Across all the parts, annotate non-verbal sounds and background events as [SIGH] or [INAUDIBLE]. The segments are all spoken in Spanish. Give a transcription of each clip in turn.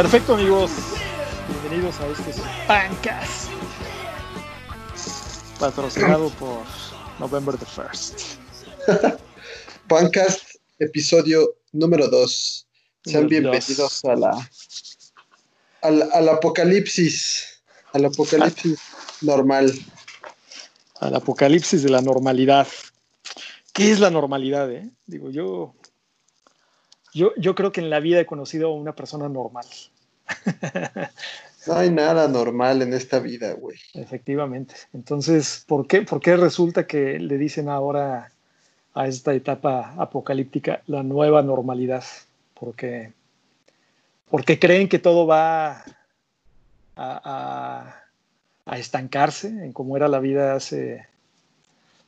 Perfecto, amigos. Bienvenidos a este Pancast. Patrocinado por November the First. [LAUGHS] Pancast, episodio número 2. Sean bienvenidos a la, al, al apocalipsis. Al apocalipsis [LAUGHS] normal. Al apocalipsis de la normalidad. ¿Qué es la normalidad? Eh? Digo, yo, yo, yo creo que en la vida he conocido a una persona normal. [LAUGHS] No hay nada normal en esta vida, güey. Efectivamente. Entonces, ¿por qué, ¿por qué resulta que le dicen ahora a esta etapa apocalíptica la nueva normalidad? Porque, creen que todo va a estancarse en cómo era la vida hace...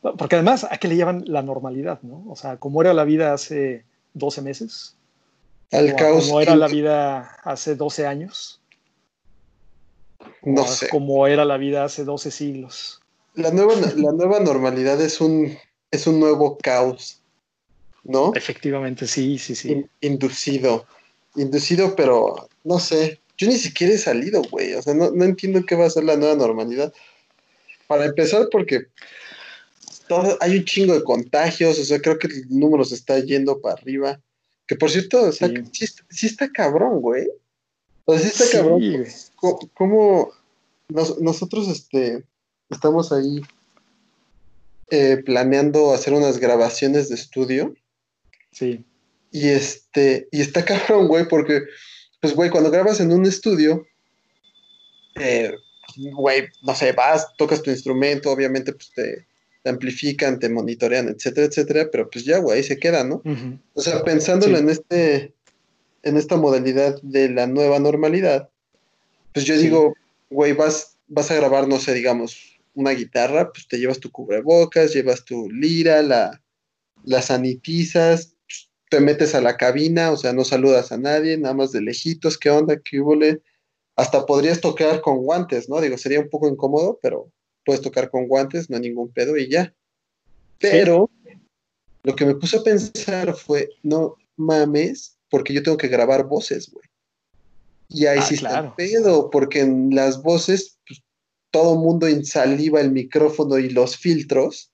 Porque además, ¿a qué le llaman la normalidad? ¿no? O sea, ¿cómo era la vida hace 12 meses? Al caos. ¿Cómo era la vida hace 12 años? No sé. Como era la vida hace 12 siglos. La nueva, la nueva normalidad es un, es un nuevo caos, ¿no? Efectivamente, sí, sí, sí. In- inducido. Inducido, pero no sé. Yo ni siquiera he salido, güey. O sea, no, no entiendo qué va a ser la nueva normalidad. Para empezar, porque todo, hay un chingo de contagios, o sea, creo que el número se está yendo para arriba. Que por cierto, Sí. sí, está, sí está cabrón, güey. O sea, sí está cabrón. güey. ¿Cómo, cómo nos- nosotros este, estamos ahí eh, planeando hacer unas grabaciones de estudio? Sí, Y este, y está cabrón, güey, porque, pues, güey, cuando grabas en un estudio, eh, güey, no sé, vas, tocas tu instrumento, obviamente, pues te, te amplifican, te monitorean, etcétera, etcétera, pero pues ya, güey, ahí se queda, ¿no? O sea, pensándolo Sí. en este, en esta modalidad de la nueva normalidad, pues yo Sí. digo, güey, vas, vas a grabar, no sé, digamos, una guitarra, pues te llevas tu cubrebocas, llevas tu lira, la, la sanitizas, pues, te metes a la cabina, o sea, no saludas a nadie, nada más de lejitos, ¿qué onda? ¿Qué húbole? Hasta podrías tocar con guantes, ¿no? Digo, sería un poco incómodo, pero puedes tocar con guantes, no hay ningún pedo y ya. Pero lo que me puso a pensar fue, no mames, porque yo tengo que grabar voces, güey. Y ahí Ah, sí está claro. el pedo, porque en las voces, pues, todo mundo insaliva el micrófono y los filtros.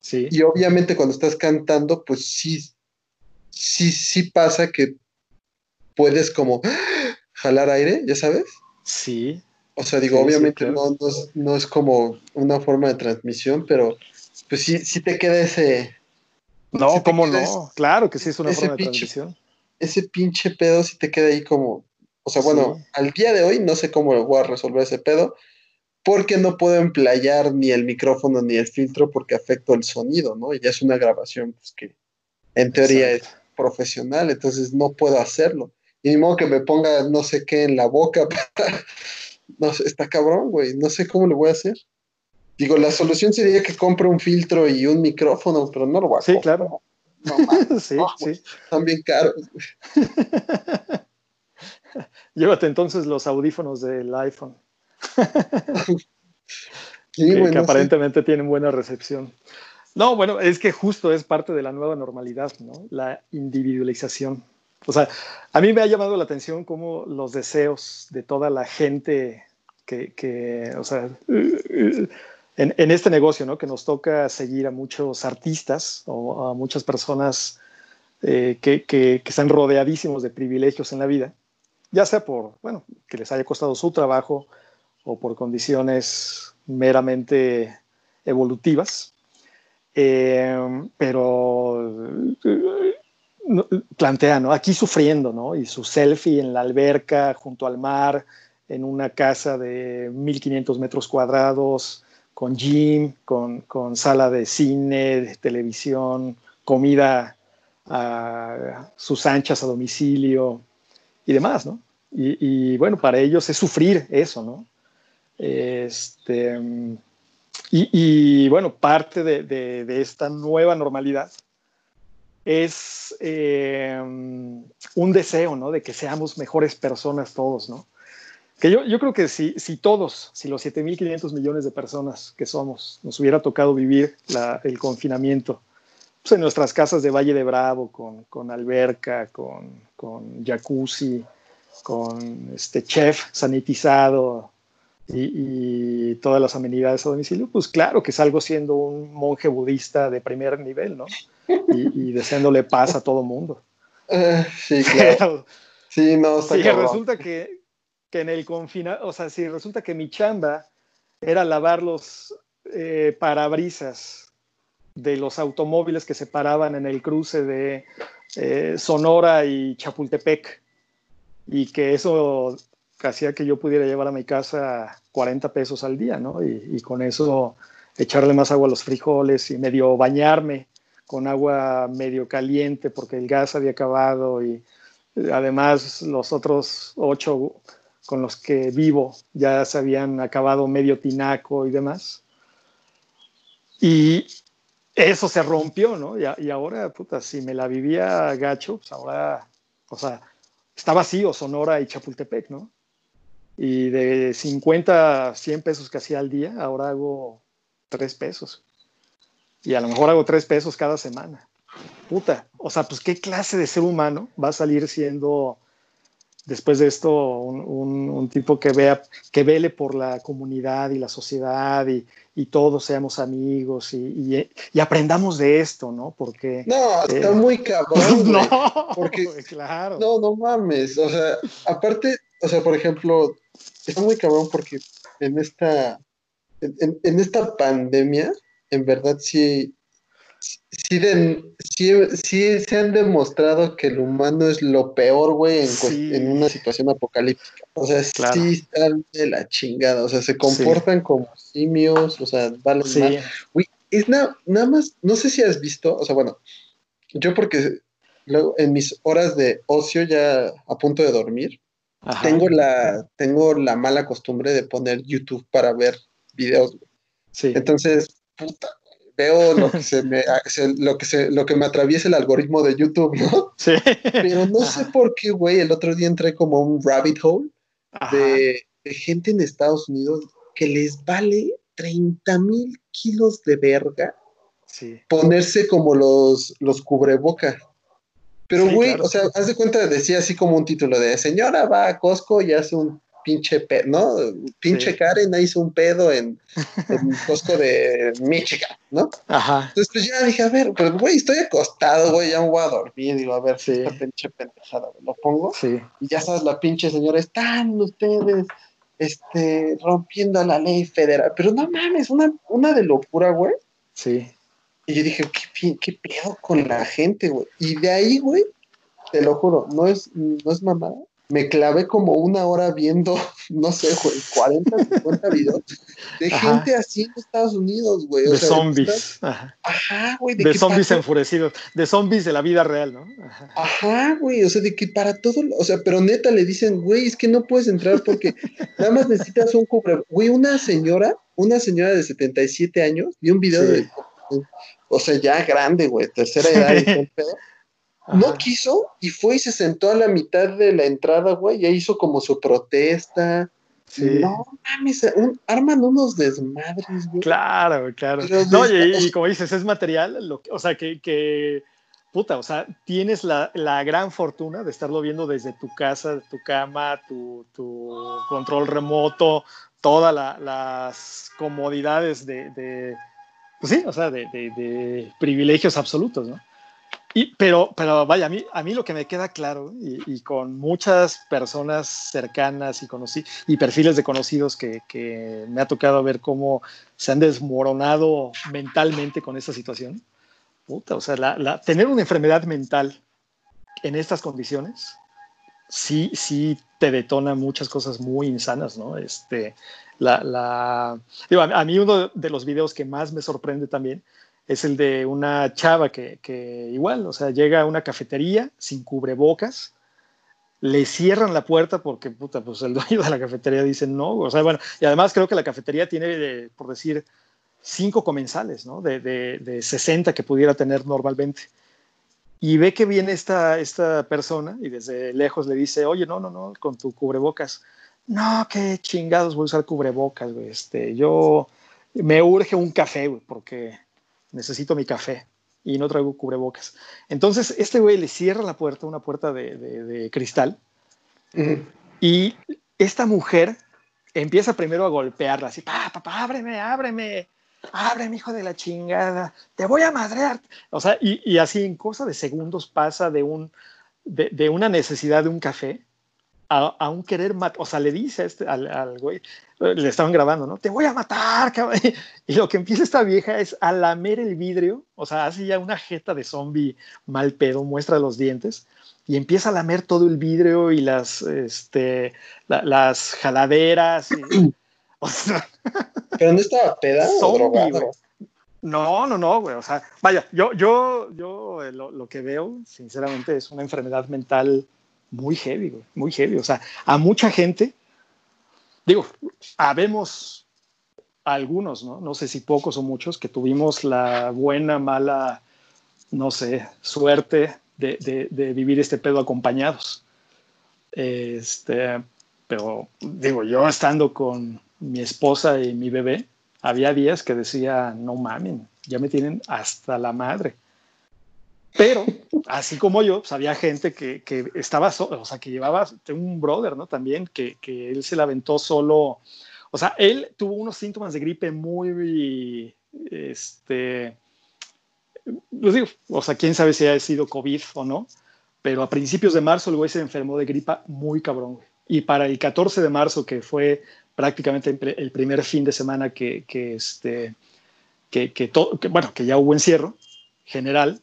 sí, Y obviamente cuando estás cantando, pues sí, sí, sí pasa que puedes como jalar aire, ¿ya sabes? sí, O sea, digo, Sí, sí, obviamente claro. no, no es, no es como una forma de transmisión, pero pues sí, sí te queda ese, No, ¿cómo no? Claro que sí es una forma de transmisión. ese pinche pedo sí te queda ahí como, o sea, bueno, Sí. al día de hoy no sé cómo voy a resolver ese pedo, porque no puedo emplayar ni el micrófono ni el filtro porque afecto el sonido, ¿no? Y ya es una grabación pues, que en teoría es profesional, entonces no puedo hacerlo. Y ni modo que me ponga no sé qué en la boca. [LAUGHS] para- No sé, está cabrón, güey. No sé cómo lo voy a hacer. Digo, la solución sería que compre un filtro y un micrófono, pero no lo voy a Sí, comprar. claro. No [LAUGHS] sí, no, sí. están bien caros. [LAUGHS] Llévate entonces los audífonos del iPhone, [LAUGHS] Sí, que, güey, que aparentemente tienen buena recepción. No, bueno, es que justo es parte de la nueva normalidad, ¿no? La individualización. O sea, a mí me ha llamado la atención cómo los deseos de toda la gente que, o sea, en, este negocio, ¿no? Que nos toca seguir a muchos artistas o a muchas personas eh, que, que, están rodeadísimos de privilegios en la vida, ya sea por, bueno, que les haya costado su trabajo o por condiciones meramente evolutivas. Eh, pero plantea, ¿no? Aquí sufriendo, ¿no? Y su selfie en la alberca, junto al mar, en una casa de 1500 metros cuadrados, con gym, con, con sala de cine, de televisión, comida a sus anchas a domicilio y demás, ¿no? Y, bueno, para ellos es sufrir eso, ¿no? Este, y, bueno, parte de, de, esta nueva normalidad es eh, un deseo, ¿no? De que seamos mejores personas todos, ¿no? Que yo, yo creo que si, si todos, si los 7.500 millones de personas que somos, nos hubiera tocado vivir el confinamiento, pues en nuestras casas de Valle de Bravo, con, con alberca, con, con jacuzzi, con este chef sanitizado y, todas las amenidades a domicilio, pues claro que salgo siendo un monje budista de primer nivel, ¿no? Y, deseándole paz a todo mundo. Eh, sí, claro. [LAUGHS] sí, no, está sí, resulta que, que en el confinamiento, o sea, si resulta que mi chamba era lavar los eh, parabrisas de los automóviles que se paraban en el cruce de eh, Sonora y Chapultepec y que eso hacía que yo pudiera llevar a mi casa 40 pesos al día, ¿no? Y, con eso echarle más agua a los frijoles y medio bañarme con agua medio caliente porque el gas había acabado y además los otros ocho con los que vivo ya se habían acabado medio tinaco y demás. Y eso se rompió, ¿no? Y, ahora, puta, si me la vivía gacho, pues ahora, o sea, está vacío Sonora y Chapultepec, ¿no? Y de 50 a 100 pesos que hacía al día, ahora hago 3 pesos. Y a lo mejor hago 3 pesos cada semana. Puta, o sea, pues qué clase de ser humano va a salir siendo después de esto un, tipo que vea, que vele por la comunidad y la sociedad y, todos seamos amigos y, aprendamos de esto, ¿no? Porque... No, está eh, muy cabrón. [LAUGHS] no, porque, claro. No, no mames. O sea, aparte, o sea, por ejemplo, está muy cabrón porque en esta, en esta pandemia, en verdad sí, sí, se han demostrado que el humano es lo peor, güey, en, una situación apocalíptica. O sea, sí están de la chingada. O sea, se comportan como simios, o sea, valen mal. Güey, es nada más, no sé si has visto, o sea, bueno, yo porque luego en mis horas de ocio ya a punto de dormir, tengo la, tengo la mala costumbre de poner YouTube para ver videos. Sí. Entonces, puta, veo lo que se me, lo que se, lo que me atraviesa el algoritmo de YouTube, ¿no? Sí. Pero no sé por qué, güey, el otro día entré como un rabbit hole de, gente en Estados Unidos que les vale 30 mil kilos de verga ponerse como los, los cubrebocas. Pero, güey, o sea, haz de cuenta, decía así como un título de señora va a Costco y hace un pinche pedo, ¿no? Pinche Karen hizo un pedo en, en Costco de Michigan, ¿no? Ajá. Entonces, pues ya dije, a ver, pues, güey, estoy acostado, güey, ya me voy a dormir. Digo, a ver, si esta pinche pendejada, lo pongo. Sí. Y ya sabes, la pinche señora, están ustedes, este, rompiendo la ley federal. Pero no mames, una, una de locura, güey. Sí. Y yo dije, ¿qué, qué pedo con la gente, güey? Y de ahí, güey, te lo juro, no es, no es mamada me clavé como una hora viendo, [LAUGHS] no sé, güey, 40, 50 videos de gente así en Estados Unidos, güey. De zombies. Ajá. güey. De, zombies enfurecidos, de zombies de la vida real, ¿no? Ajá. güey, o sea, de que para todo, o sea, pero neta le dicen, güey, es que no puedes entrar porque [LAUGHS] nada más necesitas un cubre. Güey, una señora, una señora de 77 años, vi un video de, o sea, ya grande, güey, tercera edad y [LAUGHS] no quiso y fue y se sentó a la mitad de la entrada, güey, ya hizo como su protesta. No mames, arman unos desmadres, güey. Claro, claro. no, y, como dices, es material, lo o sea, que, puta, o sea, tienes la, gran fortuna de estarlo viendo desde tu casa, tu cama, tu, control remoto, todas las comodidades de, pues sí, o sea, de privilegios absolutos, ¿no? Pero, pero vaya, a mí, a mí lo que me queda claro, y, con muchas personas cercanas y, conocí, y perfiles de conocidos que, que, me ha tocado ver cómo se han desmoronado mentalmente con esta situación, puta, o sea, la, tener una enfermedad mental en estas condiciones, sí, sí te detona muchas cosas muy insanas, ¿no? Este, la, la, digo, a mí uno de los videos que más me sorprende también es el de una chava que, igual, o sea, llega a una cafetería sin cubrebocas, le cierran la puerta porque, puta, pues el [LAUGHS] dueño de la cafetería dice no, o sea, bueno, y además creo que la cafetería tiene, por decir, cinco comensales, ¿no? De, de, 60 que pudiera tener normalmente. Y ve que viene esta, esta persona y desde lejos le dice, oye, no, no, no, con tu cubrebocas. No, qué chingados voy a usar cubrebocas, güey. Este, yo me urge un café, güey, porque necesito mi café y no traigo cubrebocas. Entonces, este güey le cierra la puerta, una puerta de, cristal, Y esta mujer empieza primero a golpearla, así, papá, papá, ábreme, ábreme, ábreme, hijo de la chingada, te voy a madrear. O sea, y, así en cosa de segundos pasa de, un, de, una necesidad de un café a, un querer matar, o sea, le dice este, al, güey, le estaban grabando, ¿no? Te voy a matar, cabrón. [LAUGHS] Y lo que empieza esta vieja es a lamer el vidrio, o sea, hace ya una jeta de zombie mal pedo, muestra los dientes, y empieza a lamer todo el vidrio y las, este, las jaladeras. [CLEARS THROAT] [LAUGHS] Pero no estaba peda No, no, no, güey. O sea, vaya, yo, yo, yo eh, lo, que veo, sinceramente, es una enfermedad mental muy heavy, muy heavy. O sea, a mucha gente, digo, habemos algunos, ¿no? No sé si pocos o muchos, que tuvimos la buena, mala, no sé, suerte de, vivir este pedo acompañados. Este, pero digo, yo estando con mi esposa y mi bebé, había días que decía, no mamen, ya me tienen hasta la madre. Pero, así como yo, pues, había gente que, que estaba, o sea, que llevaba, tengo un brother, ¿no? También, que, que él se la aventó solo, o sea, él tuvo unos síntomas de gripe muy, este, pues digo, o sea, quién sabe si ha sido COVID o no, pero a principios de marzo el güey se enfermó de gripa muy cabrón. Y para el 14 de marzo, que fue prácticamente el primer fin de semana que, que este, que, que, que, bueno, que ya hubo encierro general,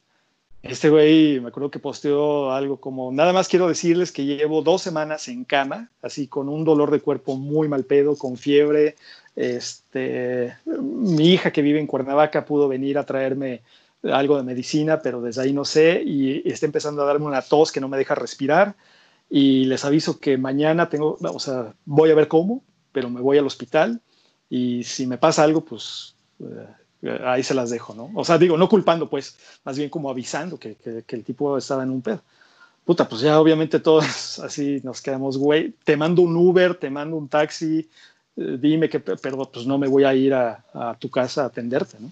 este güey me acuerdo que posteó algo como, nada más quiero decirles que llevo dos semanas en cama, así con un dolor de cuerpo muy mal pedo, con fiebre. Este, mi hija que vive en Cuernavaca pudo venir a traerme algo de medicina, pero desde ahí no sé, y, está empezando a darme una tos que no me deja respirar, y les aviso que mañana tengo, o sea, voy a ver cómo, pero me voy al hospital, y si me pasa algo, pues eh, ahí se las dejo, ¿no? O sea, digo, no culpando, pues, más bien como avisando que, que, el tipo estaba en un pedo. Puta, pues ya obviamente todos [LAUGHS] así nos quedamos, güey, te mando un Uber, te mando un taxi, eh, dime que, pero pues no me voy a ir a, tu casa a atenderte, ¿no?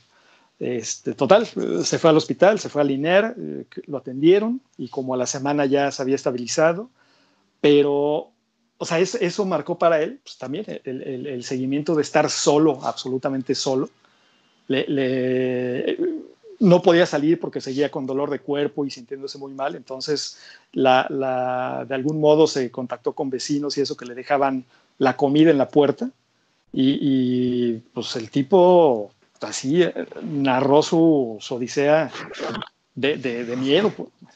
Este, total, se fue al hospital, se fue al INER, eh, lo atendieron y como a la semana ya se había estabilizado, pero, o sea, eso marcó para él pues, también el, seguimiento de estar solo, absolutamente solo. No podía salir porque seguía con dolor de cuerpo y sintiéndose muy mal, entonces la, de algún modo se contactó con vecinos y eso que le dejaban la comida en la puerta. Y, pues el tipo así eh, narró su, odisea de, miedo,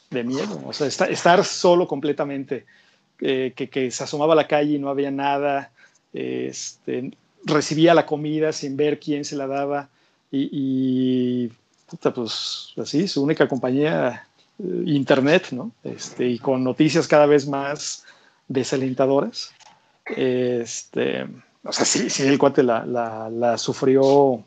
de miedo, o sea, estar solo completamente, eh, que, se asomaba a la calle y no había nada, este, recibía la comida sin ver quién se la daba y, pues así, su única compañía, eh, internet, ¿no? Este, y con noticias cada vez más desalentadoras. Este, o sea, sí, sí, el cuate la, la sufrió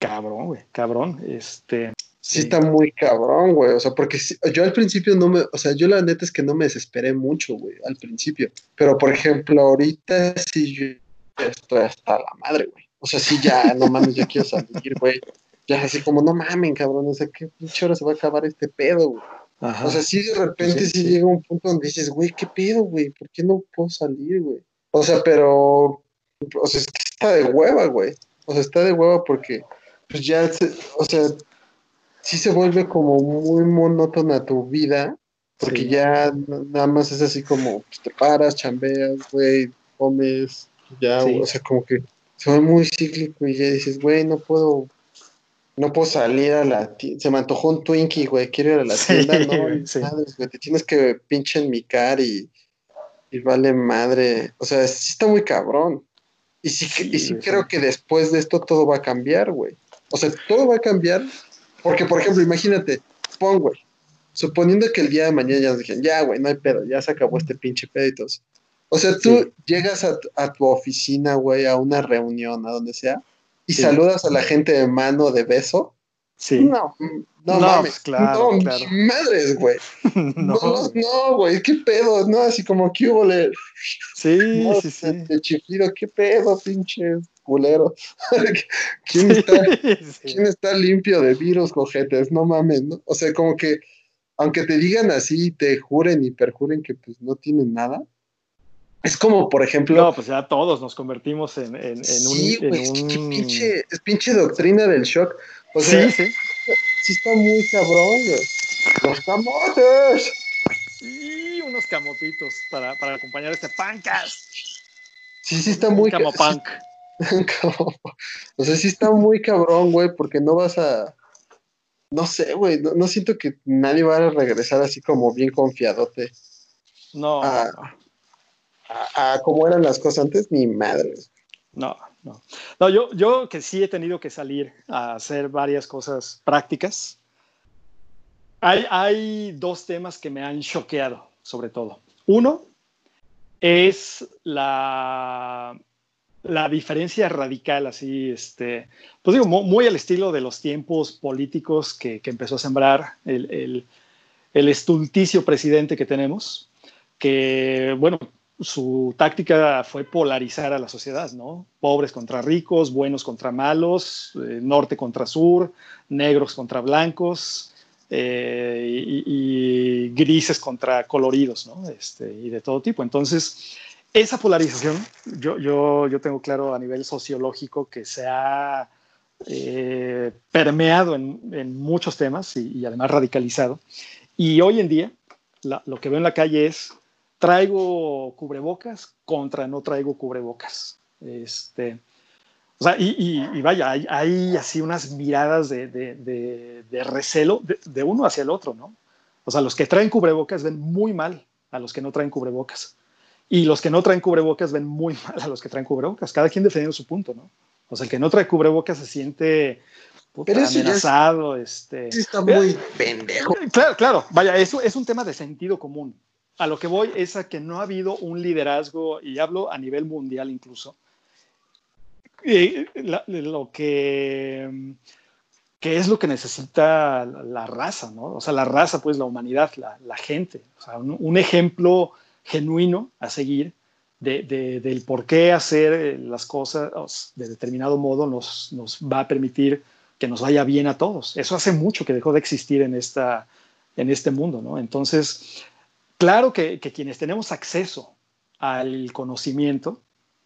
cabrón, güey, cabrón. Este. Sí, está muy cabrón, güey. O sea, porque yo al principio no me. O sea, yo la neta es que no me desesperé mucho, güey, al principio. Pero, por ejemplo, ahorita sí yo estoy hasta la madre, güey. O sea, sí, ya, no mames, ya quiero salir, güey. Ya así como, no mames, cabrón. O sea, ¿qué pinche hora se va a acabar este pedo, güey? O sea, sí, de repente sí, llega un punto donde dices, güey, ¿qué pedo, güey? ¿Por qué no puedo salir, güey? O sea, pero. O sea, es que está de hueva, güey. O sea, está de hueva porque pues ya, o sea, sí se vuelve como muy monótona tu vida, porque ya nada más es así como, pues, te paras, chambeas, güey, comes, ya, o sea, como que se vuelve muy cíclico y ya dices, güey, no puedo, no puedo salir a la tienda, se me antojó un Twinkie, güey, quiero ir a la tienda, no, [LAUGHS] güey, te tienes que pinche en mi car y, y vale madre, o sea, sí está muy cabrón. Y sí, y sí creo que después de esto todo va a cambiar, güey. O sea, todo va a cambiar. Porque, por ejemplo, imagínate, pon, güey, suponiendo que el día de mañana ya nos dijeron, ya, güey, no hay pedo, ya se acabó este pinche pedo O sea, tú llegas a, tu oficina, güey, a una reunión, a donde sea, y saludas a la gente de mano, de beso. Sí. No, no, mames, claro, no, claro. madres, güey. [LAUGHS] no, no, güey, qué pedo, ¿no? Así como que hubo le... Sí, [LAUGHS] sí, sí. De chiflido, qué pedo, pinche culero. [LAUGHS] ¿Quién, está, ¿Quién está limpio de virus, cojetes? No mames, ¿no? O sea, como que, aunque te digan así, te juren y perjuren que pues no tienen nada, Es como, por ejemplo. No, pues ya todos nos convertimos en, en, sí, un. Pinche, es pinche doctrina del shock. O sea, sí, sí. Sí, está muy cabrón, güey. ¡Los camotes! Y unos camotitos para, para acompañar este pancast. Sí, sí, está muy. Camopunk. [LAUGHS] o sea, sí está muy cabrón, güey, porque no vas a. No sé, güey, no, siento que nadie va a regresar así como bien confiadote. No. A, a, cómo eran las cosas antes, ni madre. No, no. No, yo, yo que sí he tenido que salir a hacer varias cosas prácticas. Hay, hay dos temas que me han choqueado, sobre todo. Uno es la la diferencia radical, así, este, pues digo, muy, al estilo de los tiempos políticos que, empezó a sembrar el, estulticio presidente que tenemos, que, bueno, su táctica fue polarizar a la sociedad, ¿no? Pobres contra ricos, buenos contra malos, eh, norte contra sur, negros contra blancos eh, y, grises contra coloridos, ¿no? Este, y de todo tipo. Entonces, esa polarización, yo, yo, yo tengo claro a nivel sociológico que se ha eh, permeado en, muchos temas y, además radicalizado. Y hoy en día, lo que veo en la calle es, traigo cubrebocas contra no traigo cubrebocas. Este, o sea, y, y, vaya, hay, hay, así unas miradas de, de, de, recelo de, uno hacia el otro, ¿no? O sea, los que traen cubrebocas ven muy mal a los que no traen cubrebocas. Y los que no traen cubrebocas ven muy mal a los que traen cubrebocas. Cada quien defendiendo su punto, ¿no? O sea, el que no trae cubrebocas se siente amenazado. este, está muy pendejo. Claro, claro. Vaya, eso es un tema de sentido común. A lo que voy es a que no ha habido un liderazgo, y hablo a nivel mundial incluso, eh, lo que, que es lo que necesita la, raza, ¿no? O sea, la raza, pues la humanidad, la, la gente. O sea, un, un ejemplo genuino a seguir de, del por qué hacer eh, las cosas de determinado modo nos, nos va a permitir que nos vaya bien a todos. Eso hace mucho que dejó de existir en, esta, en este mundo, ¿no? Entonces, claro que, quienes tenemos acceso al conocimiento,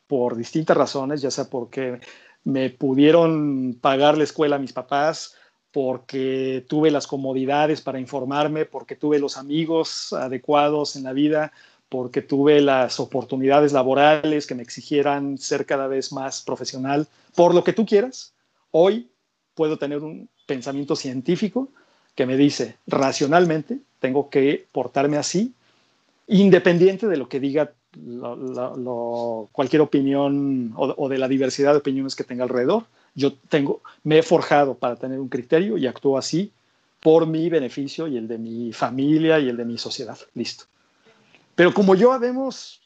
por distintas razones, ya sea porque me pudieron pagar la escuela mis papás, porque tuve las comodidades para informarme, porque tuve los amigos adecuados en la vida, porque tuve las oportunidades laborales que me exigieran ser cada vez más profesional, por lo que tú quieras, hoy puedo tener un pensamiento científico que me dice, racionalmente, tengo que portarme así, independiente de lo que diga cualquier opinión o, o, de la diversidad de opiniones que tenga alrededor. Yo tengo, me he forjado para tener un criterio y actúo así por mi beneficio y el de mi familia y el de mi sociedad. Listo. Pero como yo habemos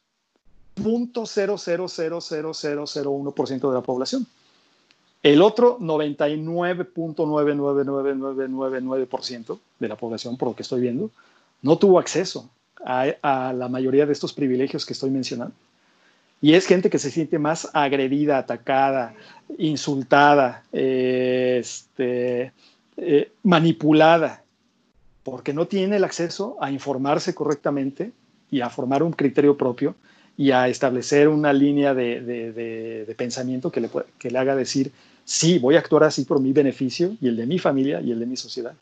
0.0000001% de la población. El otro 99.999999% de la población, por lo que estoy viendo, no tuvo acceso a, la mayoría de estos privilegios que estoy mencionando. Y es gente que se siente más agredida, atacada, insultada, este, eh, manipulada, porque no tiene el acceso a informarse correctamente y a formar un criterio propio y a establecer una línea de, de, pensamiento que le, que le haga decir, sí, voy a actuar así por mi beneficio y el de mi familia y el de mi sociedad.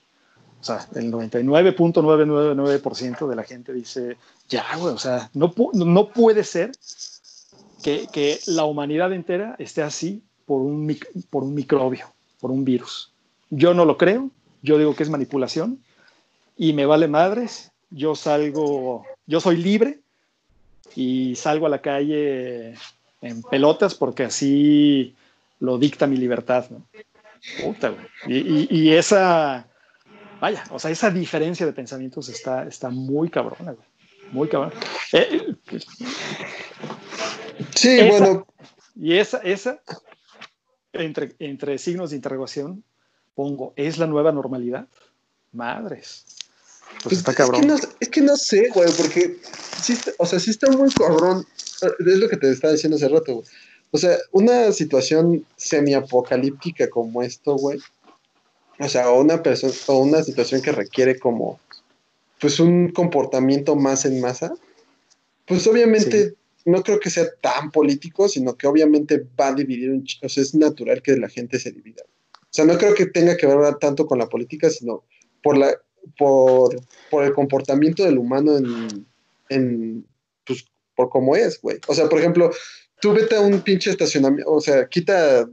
O sea, el 99.999% de la gente dice, ya, güey, o sea, no, no puede ser que, que, la humanidad entera esté así por un, por un microbio, por un virus. Yo no lo creo, yo digo que es manipulación y me vale madres, yo salgo yo soy libre y salgo a la calle en pelotas porque así lo dicta mi libertad. Puta, y, esa, vaya, o sea, esa diferencia de pensamientos está, está muy cabrona, güey. Muy cabrona. Eh, sí, bueno. Y esa, esa entre, entre signos de interrogación, pongo, ¿es la nueva normalidad? Madres. Pues, pues Es que, no, sé, güey, porque sí o sea, sí está muy cabrón. Es lo que te estaba diciendo hace rato, güey. O sea, una situación semi-apocalíptica como esto, güey. O sea, o una persona, o una situación que requiere como, pues un comportamiento más en masa. Pues obviamente no creo que sea tan político, sino que obviamente va a dividir, un, o sea, es natural que la gente se divida. O sea, no creo que tenga que ver tanto con la política, sino por, la, por, por el comportamiento del humano en, en, pues, por cómo es, güey. O sea, por ejemplo, tú vete a un pinche estacionamiento, o sea, quita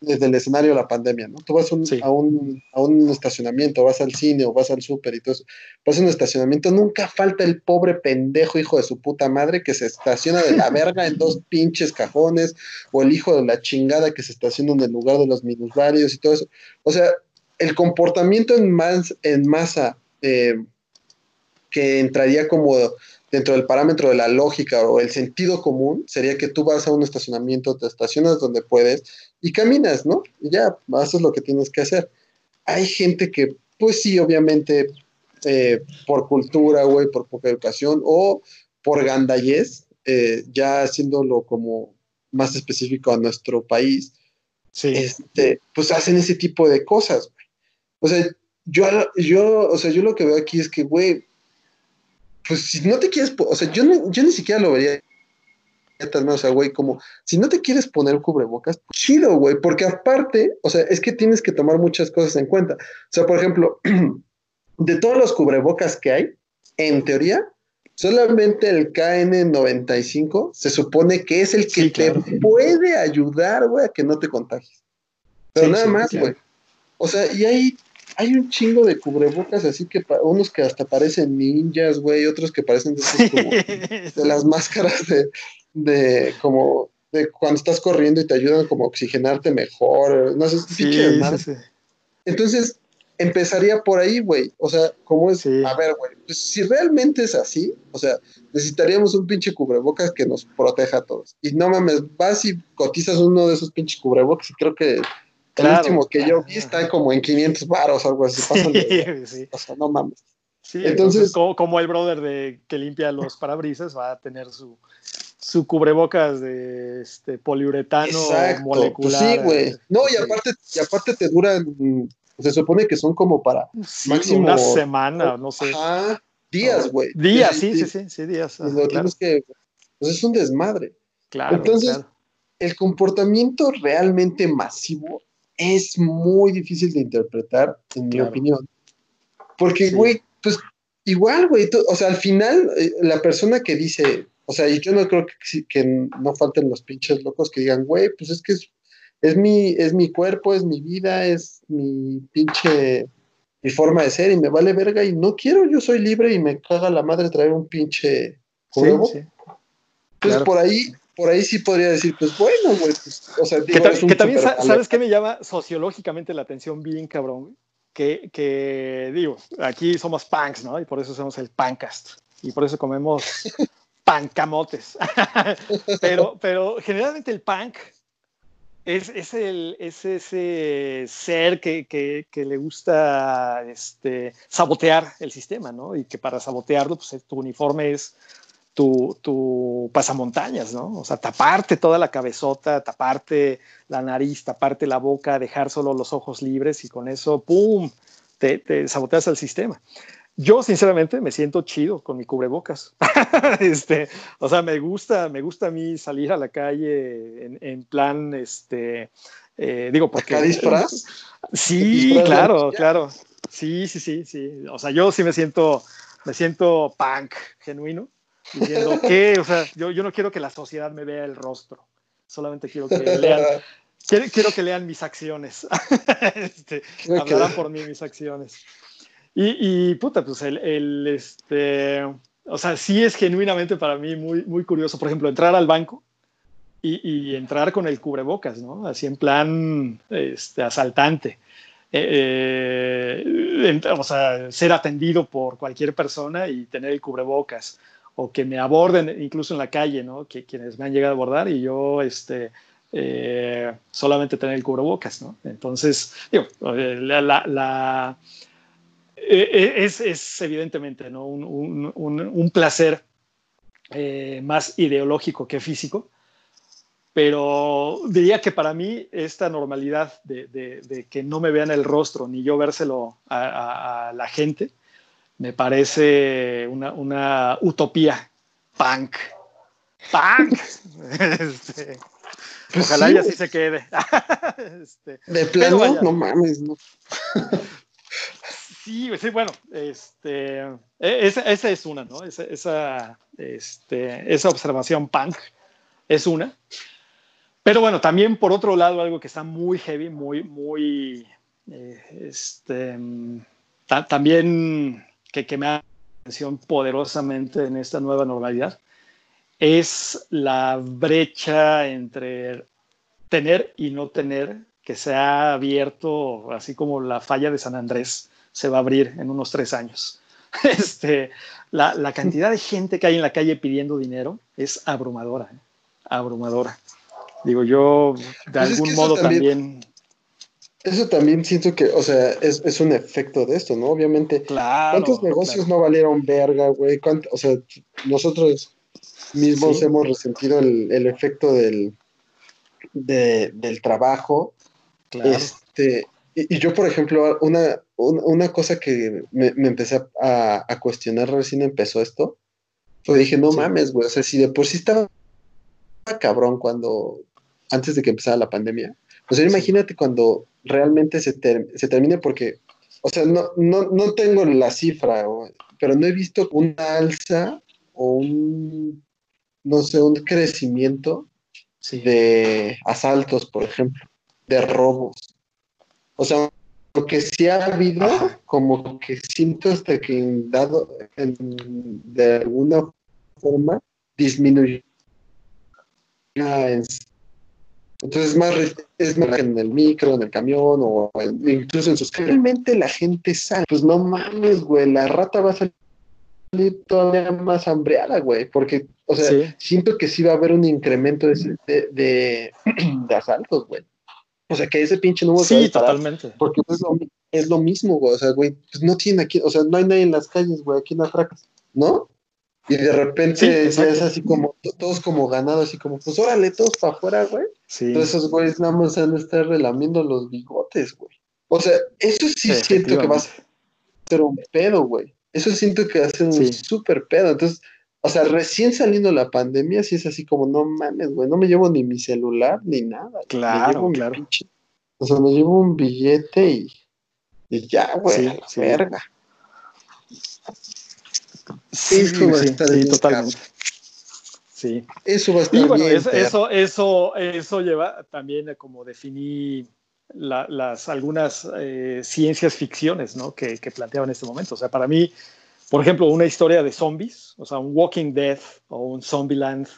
desde el escenario de la pandemia, ¿no? Tú vas a, un, a, un, estacionamiento, vas al cine o vas al súper y todo eso, vas a un estacionamiento, nunca falta el pobre pendejo hijo de su puta madre que se estaciona de la verga en dos [LAUGHS] pinches cajones, o el hijo de la chingada que se estaciona en el lugar de los minusvarios y todo eso. O sea, el comportamiento en, más, en masa eh, que entraría como dentro del parámetro de la lógica o el sentido común sería que tú vas a un estacionamiento, te estacionas donde puedes y caminas, ¿no? Y ya, haces lo que tienes que hacer. Hay gente que, pues sí, obviamente, eh, por cultura, güey, por poca educación o por gandayez, eh, ya haciéndolo como más específico a nuestro país, este, pues hacen ese tipo de cosas, güey. O sea, yo, yo, o sea, yo lo que veo aquí es que, güey, pues si no te quieres, o sea, yo, yo ni siquiera lo vería o sea, güey, como si no te quieres poner cubrebocas, chido, güey, porque aparte, o sea, es que tienes que tomar muchas cosas en cuenta. O sea, por ejemplo, [CLEARS THROAT] de todos los cubrebocas que hay, en teoría, solamente el KN95 se supone que es el que te puede ayudar, güey, a que no te contagies. Pero nada más, güey. O sea, y hay hay un chingo de cubrebocas, así que unos que hasta parecen ninjas, güey, otros que parecen [LAUGHS] de, las máscaras de, de como de cuando estás corriendo y te ayudan como a oxigenarte mejor, no sé, sí, sí, Entonces, empezaría por ahí, güey. O sea, ¿cómo es? A ver, güey, pues, si realmente es así, o sea, necesitaríamos un pinche cubrebocas que nos proteja a todos. Y no mames, vas y cotizas uno de esos pinches cubrebocas y creo que el último que yo vi está como en 500 baros, algo así. [LAUGHS] Sí, O sea, no mames. entonces, como, el brother de que limpia los parabrisas va a tener su, su cubrebocas de este, poliuretano pues molecular. sí, güey. No, y aparte, y aparte te duran, se supone que son como para máximo una semana, no sé. Ajá, días, güey. Días, sí, sí, sí, sí, días. lo tienes que, pues es un desmadre. Claro. Entonces, el comportamiento realmente masivo es muy difícil de interpretar, en mi opinión. Porque, güey, pues igual, güey, o sea, al final, eh, la persona que dice, o sea, y yo no creo que, que no falten los pinches locos que digan, güey, pues es que es, es, mi, es mi cuerpo, es mi vida, es mi pinche, mi forma de ser y me vale verga y no quiero, yo soy libre y me caga la madre traer un pinche juego. Sí, Entonces, por ahí, por ahí sí podría decir, pues bueno, güey, pues, o sea, que, también, ¿sabes qué me llama sociológicamente la atención bien, cabrón? Que, que, digo, aquí somos punks, ¿no? Y por eso hacemos el pancast. Y por eso comemos [LAUGHS] pancamotes. [LAUGHS] pero, pero generalmente el punk es, es, el, es ese ser que, que, que, le gusta este, sabotear el sistema, ¿no? Y que para sabotearlo, pues tu uniforme es tu, tu, pasamontañas, ¿no? O sea, taparte toda la cabezota, taparte la nariz, taparte la boca, dejar solo los ojos libres y con eso, ¡pum!, te, te saboteas el sistema. Yo, sinceramente, me siento chido con mi cubrebocas. [LAUGHS] este, o sea, me gusta, me gusta a mí salir a la calle en, en plan, este, eh, digo, porque... disfraz? Sí, claro, claro. Sí, sí, sí, sí. O sea, yo sí me siento, me siento punk genuino diciendo [LAUGHS] que, o sea, yo, yo no quiero que la sociedad me vea el rostro, solamente quiero que [LAUGHS] lean, quiero, que lean mis acciones, [LAUGHS] este, hablarán por mí mis acciones. Y, y puta, pues el, el, este, o sea, sí es genuinamente para mí muy, muy curioso, por ejemplo, entrar al banco y, y entrar con el cubrebocas, ¿no? Así en plan este, asaltante. Eh, eh o sea, ser atendido por cualquier persona y tener el cubrebocas o que me aborden incluso en la calle, ¿no? Que quienes me han llegado a abordar y yo, este, eh, solamente tener el cubrebocas, ¿no? Entonces, digo, eh, la, eh, es, es, evidentemente, ¿no? Un, un, un, placer más ideológico que físico, pero diría que para mí esta normalidad de, de, de, que no me vean el rostro ni yo vérselo a, a la gente, me parece una, una utopía punk ¡Punk! [LAUGHS] Este, pues ojalá sí, y así se quede. [LAUGHS] Este, de plano, no mames, no. Sí, sí, bueno, este, e, esa, esa es una, ¿no? Esa, esa, este, esa observación punk es una. Pero bueno, también por otro lado, algo que está muy heavy, muy, muy, eh, este, también que, que me ha atención poderosamente en esta nueva normalidad, es la brecha entre tener y no tener que se ha abierto, así como la falla de San Andrés se va a abrir en unos tres años. [LAUGHS] Este, la, la cantidad de gente que hay en la calle pidiendo dinero es abrumadora, ¿eh? abrumadora. Digo, yo de pues algún modo también, Eso también siento que, o sea, es, es, un efecto de esto, ¿no? Obviamente, claro, ¿cuántos negocios no valieron verga, güey? O sea, nosotros mismos sí. hemos resentido el, el efecto del, de, del trabajo. Claro. Este, y, y, yo, por ejemplo, una, una cosa que me, me empecé a, a, cuestionar recién empezó esto, fue dije, no sí. mames, güey, o sea, si de por sí estaba cabrón cuando, antes de que empezara la pandemia, o sea, imagínate cuando realmente se, ter se termine porque, o sea, no, no, no tengo la cifra, pero no he visto una alza o un, no sé, un crecimiento sí. de asaltos, por ejemplo, de robos. O sea, lo que sí ha habido, como que siento hasta que en dado, en, de alguna forma, disminuyó. Entonces más, es más en el micro, en el camión o en, incluso en sus... Realmente la gente sabe, pues no mames, güey, la rata va a salir todavía más hambreada, güey, porque, o sea, sí. siento que sí va a haber un incremento de, de, de, [CLEARS THROAT] de asaltos, güey. O sea, que ese pinche número. Sí, totalmente. Porque es lo, es lo mismo, güey. O sea, güey, pues no tiene aquí, o sea, no hay nadie en las calles, güey, aquí en atracas, ¿no? Y de repente sí, ya es así como, todos como ganados, así como, pues órale, todos para afuera, güey. Sí. Entonces esos güeyes nada más van a estar relamiendo los bigotes, güey. O sea, eso sí siento que va a ser un pedo, güey. Eso siento que va a ser un súper pedo. Entonces, o sea, recién saliendo la pandemia, sí es así como, no mames, güey, no me llevo ni mi celular ni nada. Claro, claro. Pinche, o sea, me llevo un billete y, y ya, güey, sí, sí. verga. Sí, eso va a estar sí, totalmente. Sí. Eso va a estar y bueno, bien, eso, eso, eso, eso, lleva también a como definir la, las algunas eh, ciencias ficciones ¿no? que, que planteaba en este momento. O sea, para mí, por ejemplo, una historia de zombies, o sea, un Walking Dead o un Zombieland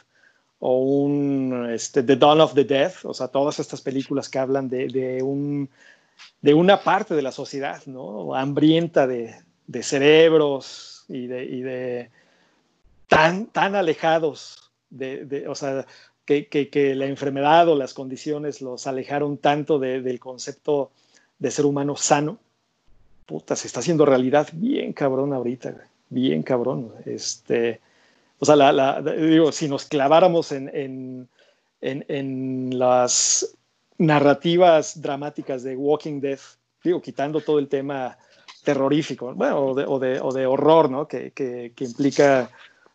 o un este, The Dawn of the Dead, o sea, todas estas películas que hablan de, de, un, de una parte de la sociedad, ¿no? Hambrienta de, de cerebros y de, y de tan, tan alejados de, de o sea, que, que, la enfermedad o las condiciones los alejaron tanto de, del concepto de ser humano sano. Puta, se está haciendo realidad bien cabrón ahorita, bien cabrón. Este, o sea, la, digo, si nos claváramos en, en, en, en, las narrativas dramáticas de Walking Dead, digo, quitando todo el tema terrorífico, bueno, o de, o de, o de horror, ¿no? Que, que, que implica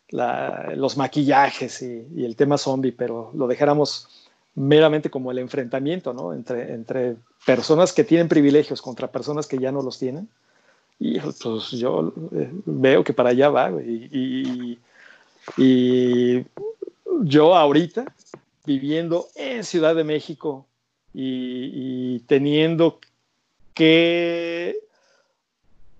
la, los maquillajes y, y, el tema zombie, pero lo dejáramos meramente como el enfrentamiento, ¿no? Entre, entre personas que tienen privilegios contra personas que ya no los tienen. Y pues yo eh, veo que para allá va, y, y, y yo ahorita, viviendo en Ciudad de México y, y, teniendo que,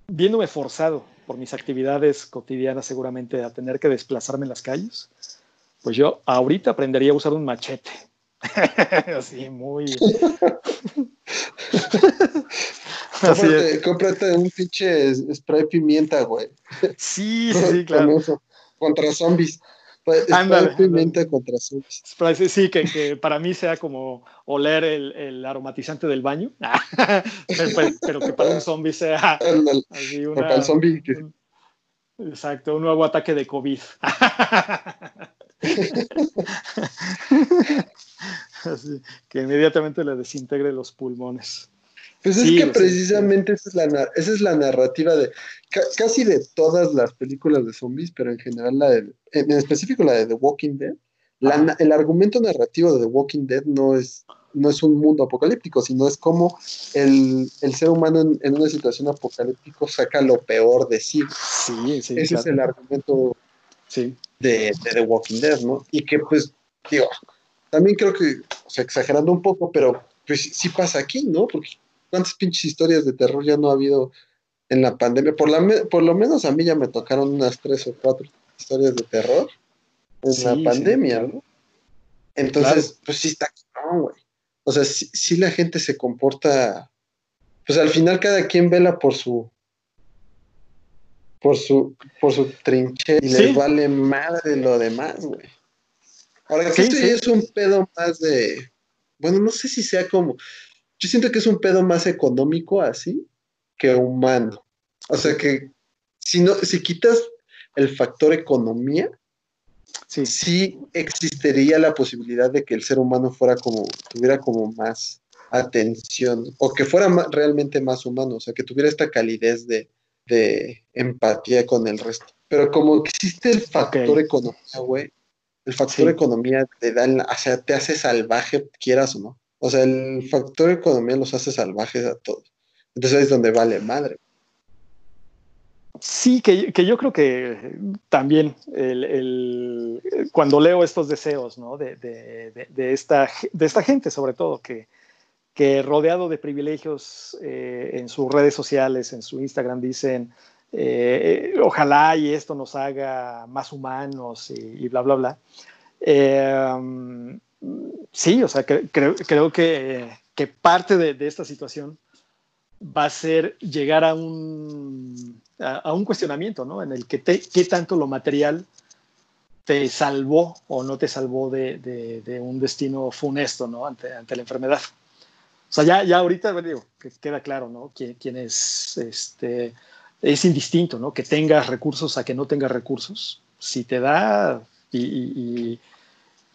viéndome forzado por mis actividades cotidianas seguramente a tener que desplazarme en las calles, pues yo ahorita aprendería a usar un machete. [LAUGHS] Así, muy... [LAUGHS] Así cómprate, cómprate, un pinche spray pimienta, güey. Sí, sí, [LAUGHS] claro. Contra zombies. Ándale, pimienta ándale. contra sí, que, que, para mí sea como oler el, el aromatizante del baño, [LAUGHS] pero que para un zombie sea así una, para el zombie. Que... Un, exacto, un nuevo ataque de COVID. [LAUGHS] así, que inmediatamente le desintegre los pulmones. Pues sí, es que precisamente sí. esa, es la, esa es la narrativa de ca casi de todas las películas de zombies, pero en general la de, en específico la de The Walking Dead, el argumento narrativo de The Walking Dead no es, no es un mundo apocalíptico, sino es como el, ser humano en, una situación apocalíptica saca lo peor de sí. sí, sí Ese es el argumento sí. de, The Walking Dead, ¿no? Y que pues, digo, también creo que, o sea, exagerando un poco, pero pues sí pasa aquí, ¿no? Porque cuántas pinches historias de terror ya no ha habido en la pandemia. Por, la, por lo menos a mí ya me tocaron unas tres o cuatro historias de terror en la pandemia, ¿no? Entonces, pues sí está no, güey. O sea, si la gente se comporta, pues al final cada quien vela por su por su por su trinchera y les vale madre lo demás, güey. Ahora, que esto ya es un pedo más de, bueno, no sé si sea como, yo siento que es un pedo más económico así que humano. O sea que si no, si quitas el factor economía, sí. existiría la posibilidad de que el ser humano fuera como, tuviera como más atención, o que fuera realmente más humano, o sea, que tuviera esta calidez de, empatía con el resto. Pero como existe el factor economía, güey, el factor economía te da, o sea, te hace salvaje, quieras o no. O sea, el factor economía los hace salvajes a todos. Entonces ahí es donde vale madre. Sí, que, yo creo que también el, cuando leo estos deseos ¿no? de, esta, de esta gente, sobre todo, que, que rodeado de privilegios eh, en sus redes sociales, en su Instagram, dicen, eh, ojalá y esto nos haga más humanos y, bla, bla, bla. Eh, sí, o sea, creo, creo que, que, parte de, esta situación va a ser llegar a un, a, un cuestionamiento, ¿no? En el que qué tanto lo material te salvó o no te salvó de, de, un destino funesto, ¿no? Ante, ante, la enfermedad. O sea, ya, ya ahorita, digo, que queda claro, ¿no? Quién, es, este, es indistinto, ¿no? Que tengas recursos a que no tengas recursos. Si te da y, y,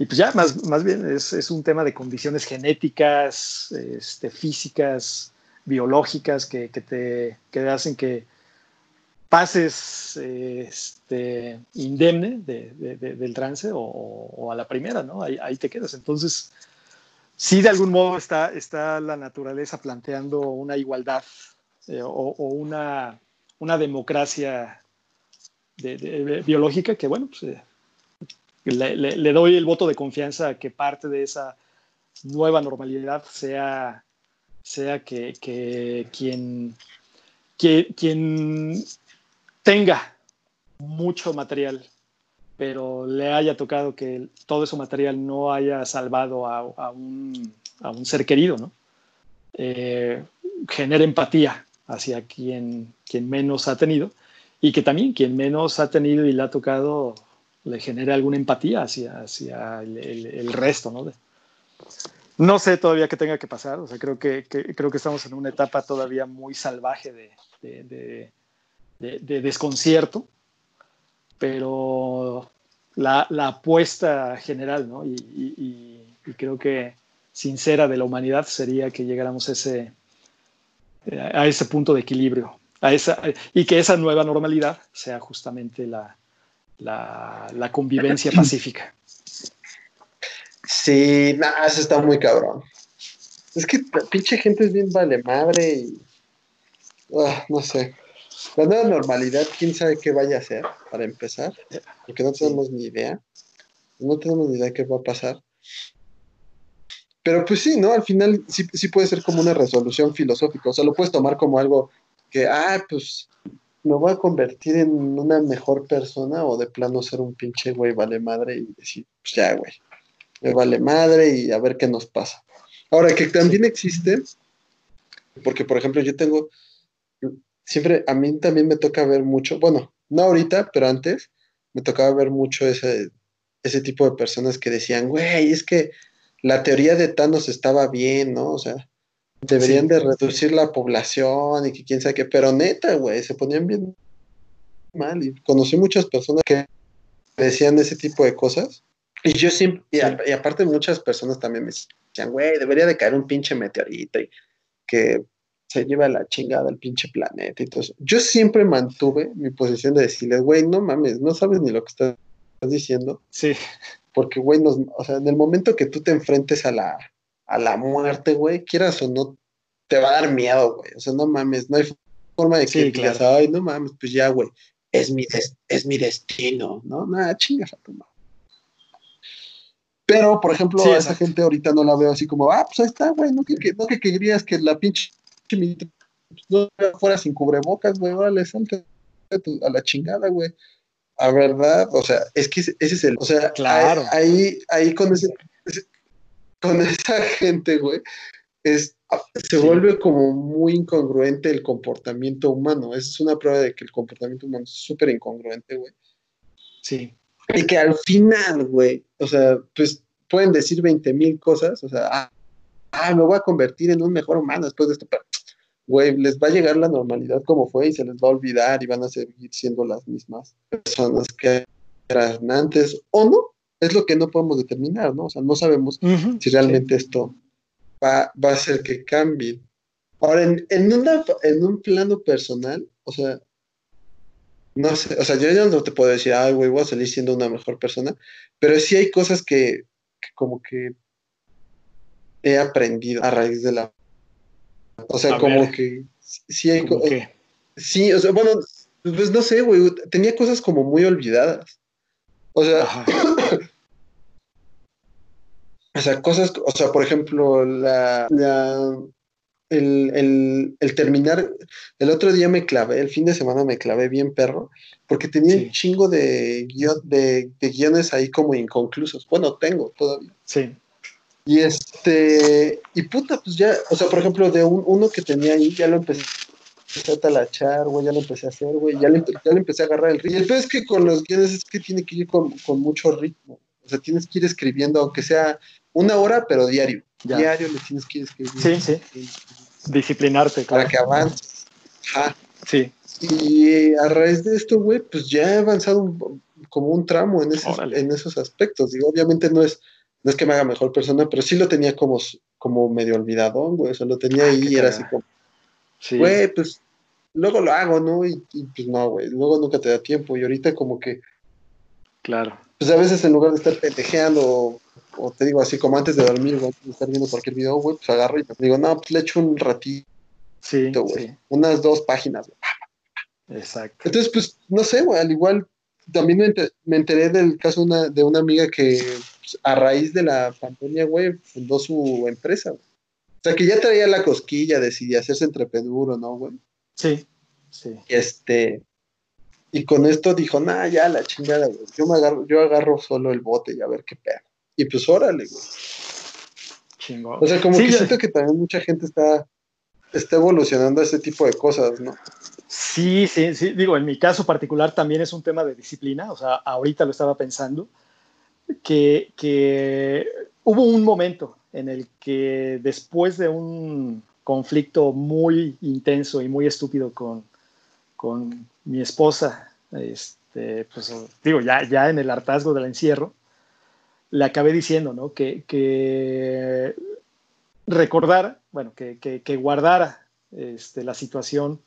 pues ya, más, más bien es, es, un tema de condiciones genéticas, este, físicas, biológicas que, que te que hacen que pases este, indemne del trance o, a la primera, ¿no? Ahí, ahí, te quedas. Entonces, sí, de algún modo está, está la naturaleza planteando una igualdad eh, o, una, una democracia biológica que, bueno, pues, eh, le, doy el voto de confianza a que parte de esa nueva normalidad sea sea que, quien, quien tenga mucho material, pero le haya tocado que todo ese material no haya salvado a, un, ser querido, ¿no? Eh, genera empatía hacia quien, quien menos ha tenido y que también quien menos ha tenido y le ha tocado le genere alguna empatía hacia, hacia el, resto, ¿no? No sé todavía qué tenga que pasar, o sea, creo que, creo que estamos en una etapa todavía muy salvaje de, desconcierto, pero la, apuesta general, ¿no? Y, creo que sincera de la humanidad sería que llegáramos a ese, a ese punto de equilibrio, a esa, y que esa nueva normalidad sea justamente la, la convivencia pacífica. Sí, nada, eso está muy cabrón. Es que pinche gente es bien vale madre y. Ah, no sé. La nueva normalidad, quién sabe qué vaya a ser, para empezar, porque no tenemos ni idea. No tenemos ni idea qué va a pasar. Pero pues sí, ¿no? Al final sí, sí puede ser como una resolución filosófica. O sea, lo puedes tomar como algo que, ah, pues me voy a convertir en una mejor persona o de plano ser un pinche güey vale madre y decir, pues ya, güey me vale madre y a ver qué nos pasa. Ahora, que también existe, porque por ejemplo yo tengo, siempre, a mí también me toca ver mucho, bueno, no ahorita, pero antes, me tocaba ver mucho ese, ese tipo de personas que decían, güey, es que la teoría de Thanos estaba bien, ¿no? O sea, deberían de reducir la población y que quién sabe qué, pero neta, güey, se ponían bien mal y conocí muchas personas que decían ese tipo de cosas y yo siempre, y, aparte muchas personas también me decían, güey, debería de caer un pinche meteorito y que se lleva la chingada el pinche planeta y todo eso. Yo siempre mantuve mi posición de decirles, güey, no mames, no sabes ni lo que estás diciendo. Sí. porque, güey, nos, o sea, en el momento que tú te enfrentes a la, a la muerte, güey, quieras o no, te va a dar miedo, güey. O sea, no mames, no hay forma de que sí, digas, ay, no mames, pues ya, güey, es mi, es mi destino, ¿no? Nada, chingas a tu madre. Pero, por ejemplo, a esa gente ahorita no la veo así como, ah, pues ahí está, güey, no que, no que querías que la pinche no fuera sin cubrebocas, güey, órale, salte a la chingada, güey. A verdad, o sea, es que ese es el, o sea, claro. ahí, ahí con ese, con esa gente, güey, es, se vuelve como muy incongruente el comportamiento humano. Esa es una prueba de que el comportamiento humano es súper incongruente, güey. Sí. Y que al final, güey, o sea, pues pueden decir 20 mil cosas, o sea, ah, ah, me voy a convertir en un mejor humano después de esto, pero, güey, les va a llegar la normalidad como fue y se les va a olvidar y van a seguir siendo las mismas personas que eran antes o no. Es lo que no podemos determinar, ¿no? O sea, no sabemos si realmente esto va, va, a hacer que cambie. Ahora, en, en, en un plano personal, o sea, no sé, o sea, yo ya no te puedo decir, ay, güey, voy a salir siendo una mejor persona, pero sí hay cosas que, como que he aprendido a raíz de la... O sea, como que sí hay... cosas... Sí, o sea, bueno, pues no sé, güey, tenía cosas como muy olvidadas. O sea, o sea, cosas, o sea, por ejemplo, la, la el, terminar, el otro día me clavé, el fin de semana me clavé bien perro, porque tenía un chingo de, de, guiones ahí como inconclusos. Bueno, tengo todavía. Sí. Y este, y puta, pues ya, o sea, por ejemplo, de un, uno que tenía ahí, ya lo empecé a talachar, güey, ya lo empecé a hacer, güey, ya le, ya le empecé a agarrar el ritmo. Y el peor es que con los guiones es que tiene que ir con, con mucho ritmo. O sea, tienes que ir escribiendo, aunque sea una hora, pero diario. Diario le tienes que ir escribiendo. Sí, sí. Disciplinarte, claro. Para que avance. Sí. Y a raíz de esto, güey, pues ya he avanzado como un tramo en, en esos aspectos. Digo, obviamente no es, no es que me haga mejor persona, pero sí lo tenía como, como medio olvidadón, güey. O sea, lo tenía ah, ahí y era así como, güey, pues luego lo hago, ¿no? Y, pues no, güey, luego nunca te da tiempo. Y ahorita como que... Claro. Pues a veces en lugar de estar pendejeando o te digo así como antes de dormir, güey, de estar viendo cualquier video, güey, pues agarro y te digo, no, pues le echo un ratito, sí, güey, unas dos páginas, Exacto. Entonces, pues, no sé, güey, al igual, también me, enteré del caso una, de una amiga que pues, a raíz de la pandemia, güey, fundó su empresa, güey. O sea, que ya traía la cosquilla de si hacerse entrepreneur ¿no, güey? Sí, sí. Este, y con esto dijo, nah, ya la chingada, güey. Yo me agarro, yo agarro solo el bote y a ver qué pedo. Y pues órale, güey. Chingón. O sea, como que siento que también mucha gente está, está evolucionando a ese tipo de cosas, ¿no? Sí, sí, sí. Digo, en mi caso particular también es un tema de disciplina. O sea, ahorita lo estaba pensando, que, que hubo un momento en el que después de un conflicto muy intenso y muy estúpido con, con mi esposa, este, pues digo, ya, en el hartazgo del encierro, le acabé diciendo, ¿no? Que, que recordara, bueno, que, que, guardara este, la situación,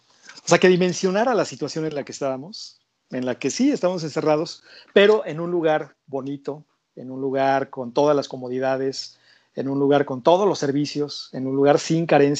o sea, que dimensionara la situación en la que estábamos, en la que sí estamos encerrados, pero en un lugar bonito, en un lugar con todas las comodidades, en un lugar con todos los servicios, en un lugar sin carencia